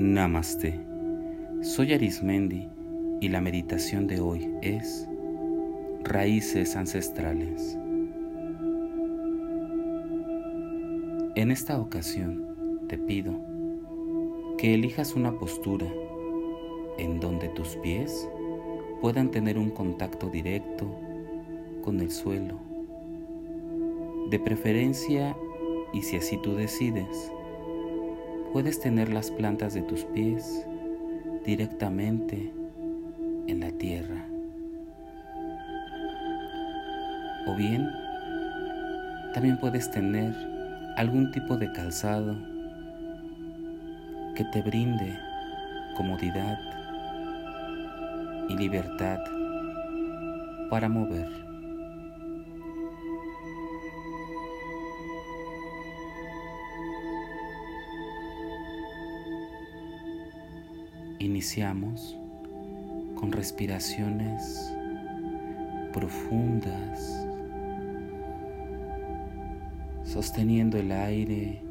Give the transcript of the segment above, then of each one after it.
Namaste. Soy Arismendi y la meditación de hoy es Raíces ancestrales. En esta ocasión te pido que elijas una postura en donde tus pies puedan tener un contacto directo con el suelo. De preferencia, y si así tú decides, puedes tener las plantas de tus pies directamente en la tierra. O bien, también puedes tener algún tipo de calzado que te brinde comodidad y libertad para mover. Iniciamos con respiraciones profundas, sosteniendo el aire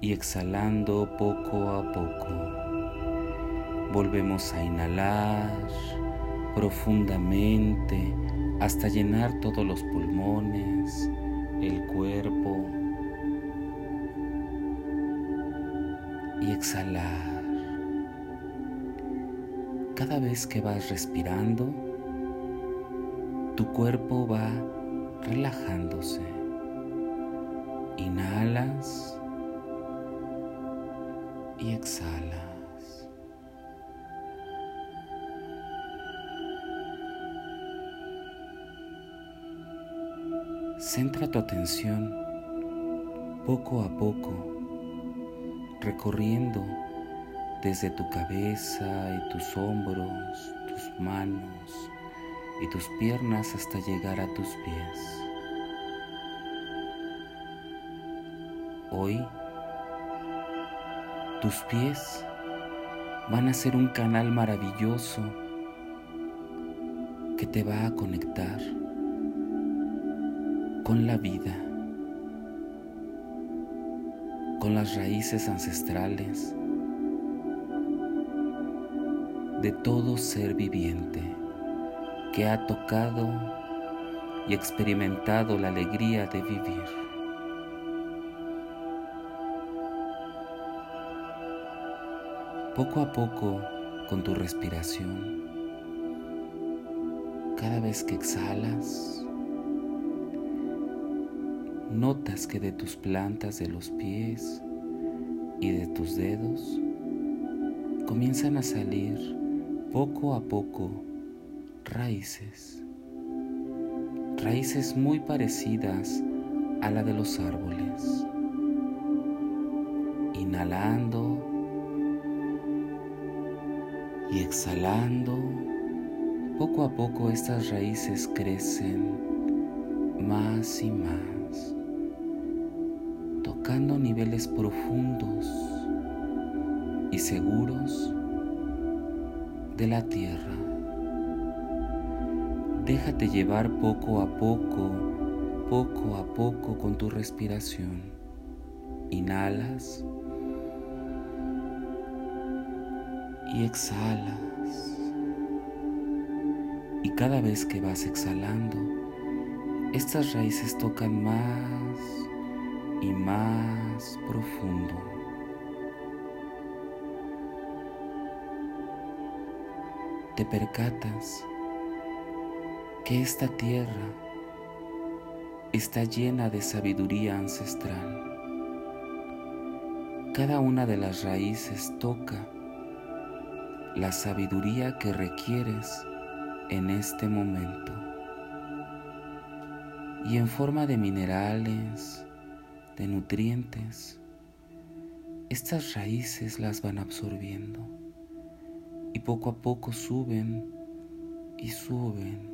y exhalando poco a poco. Volvemos a inhalar profundamente hasta llenar todos los pulmones, el cuerpo y exhalar. Cada vez que vas respirando, tu cuerpo va relajándose. Inhalas y exhalas. Centra tu atención poco a poco, recorriendo desde tu cabeza y tus hombros, tus manos y tus piernas hasta llegar a tus pies. Hoy tus pies van a ser un canal maravilloso que te va a conectar con la vida, con las raíces ancestrales de todo ser viviente que ha tocado y experimentado la alegría de vivir. Poco a poco, con tu respiración, cada vez que exhalas, notas que de tus plantas de los pies y de tus dedos comienzan a salir poco a poco raíces, raíces muy parecidas a la de los árboles. Inhalando y exhalando, poco a poco estas raíces crecen más y más, tocando niveles profundos y seguros de la tierra. Déjate llevar poco a poco, poco a poco con tu respiración. Inhalas y exhalas. Y cada vez que vas exhalando, estas raíces tocan más y más profundo. Te percatas que esta tierra está llena de sabiduría ancestral. Cada una de las raíces toca la sabiduría que requieres en este momento. Y en forma de minerales, de nutrientes, estas raíces las van absorbiendo y poco a poco suben y suben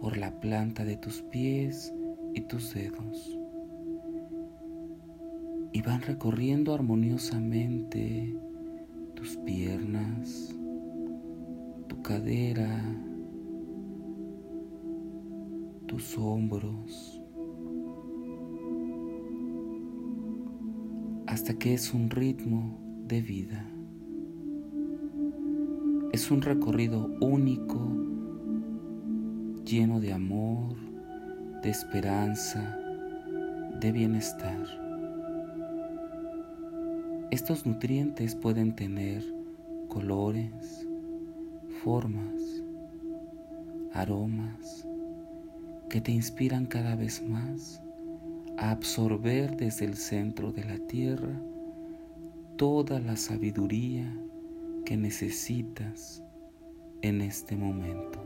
por la planta de tus pies y tus dedos y van recorriendo armoniosamente tus piernas, tu cadera, tus hombros, hasta que es un ritmo de vida. Es un recorrido único, lleno de amor, de esperanza, de bienestar. Estos nutrientes pueden tener colores, formas, aromas que te inspiran cada vez más a absorber desde el centro de la tierra toda la sabiduría que necesitas en este momento.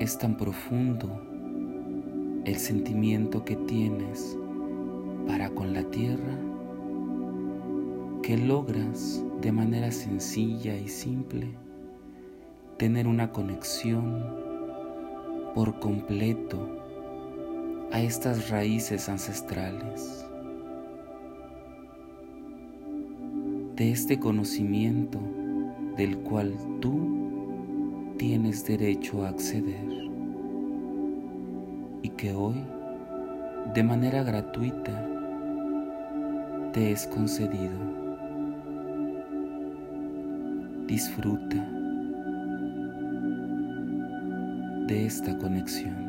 Es tan profundo el sentimiento que tienes para con la tierra que logras de manera sencilla y simple tener una conexión por completo a estas raíces ancestrales. De este conocimiento del cual tú tienes derecho a acceder y que hoy, de manera gratuita, te es concedido. Disfruta de esta conexión.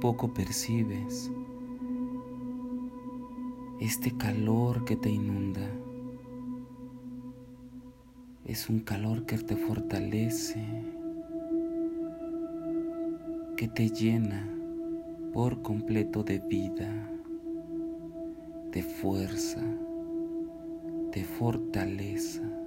Poco percibes este calor que te inunda. Es un calor que te fortalece, que te llena por completo de vida, de fuerza, de fortaleza.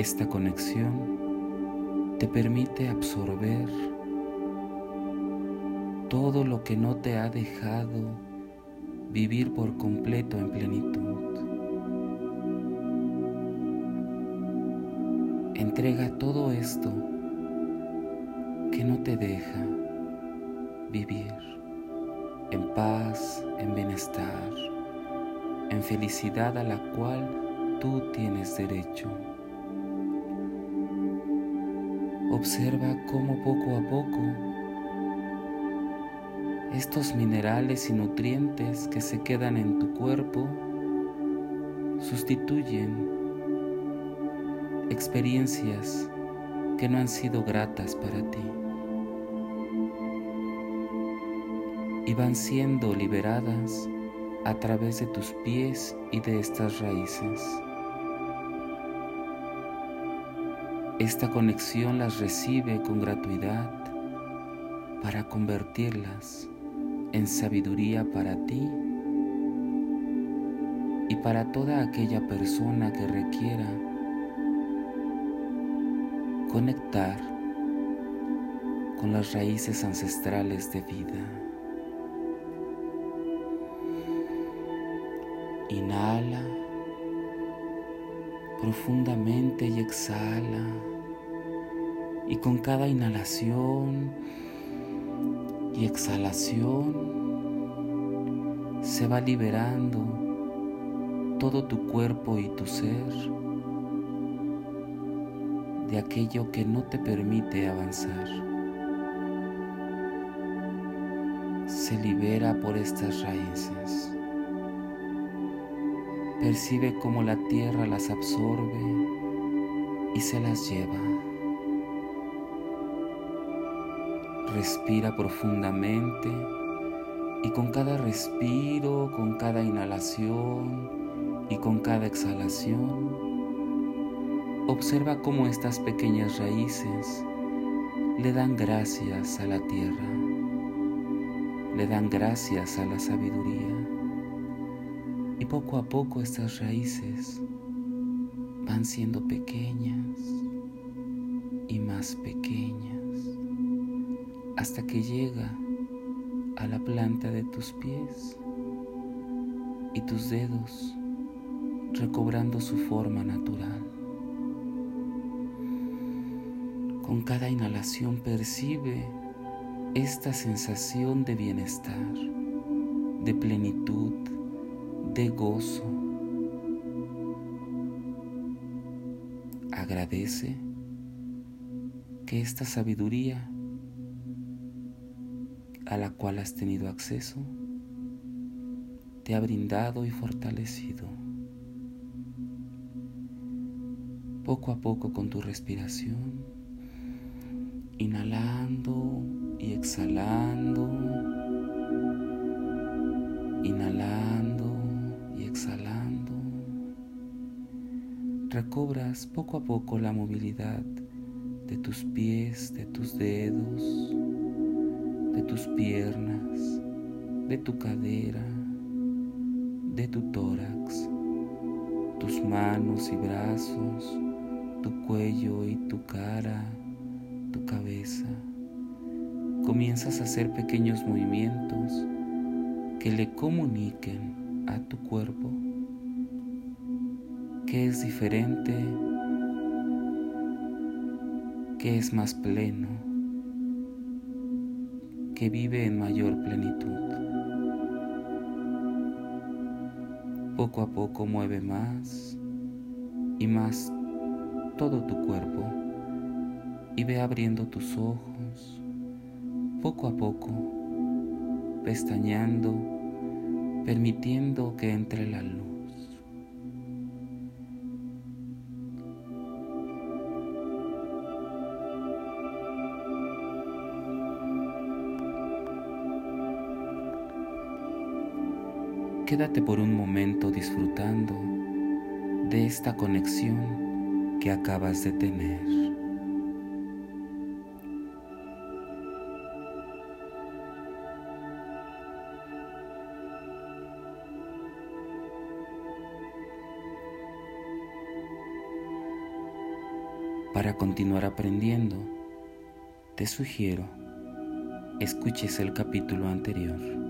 Esta conexión te permite absorber todo lo que no te ha dejado vivir por completo en plenitud. Entrega todo esto que no te deja vivir en paz, en bienestar, en felicidad a la cual tú tienes derecho. Observa cómo poco a poco estos minerales y nutrientes que se quedan en tu cuerpo sustituyen experiencias que no han sido gratas para ti y van siendo liberadas a través de tus pies y de estas raíces. Esta conexión las recibe con gratuidad para convertirlas en sabiduría para ti y para toda aquella persona que requiera conectar con las raíces ancestrales de vida. Inhala profundamente y exhala. Y con cada inhalación y exhalación se va liberando todo tu cuerpo y tu ser de aquello que no te permite avanzar. Se libera por estas raíces. Percibe cómo la tierra las absorbe y se las lleva. Respira profundamente Y con cada respiro, con cada inhalación y con cada exhalación, observa cómo estas pequeñas raíces le dan gracias a la tierra, le dan gracias a la sabiduría. Y poco a poco estas raíces van siendo pequeñas y más pequeñas hasta que llega a la planta de tus pies y tus dedos recobrando su forma natural. Con cada inhalación percibe esta sensación de bienestar, de plenitud, de gozo. Agradece que esta sabiduría a la cual has tenido acceso te ha brindado y fortalecido. Poco a poco con tu respiración, inhalando y exhalando, recobras poco a poco la movilidad de tus pies, de tus dedos, de tus piernas, de tu cadera, de tu tórax, tus manos y brazos, tu cuello y tu cara, tu cabeza. Comienzas a hacer pequeños movimientos que le comuniquen a tu cuerpo que es diferente, que es más pleno que vive en mayor plenitud. Poco a poco mueve más y más todo tu cuerpo y ve abriendo tus ojos poco a poco, pestañeando, permitiendo que entre la luz. Quédate por un momento disfrutando de esta conexión que acabas de tener. Para continuar aprendiendo, te sugiero escuches el capítulo anterior.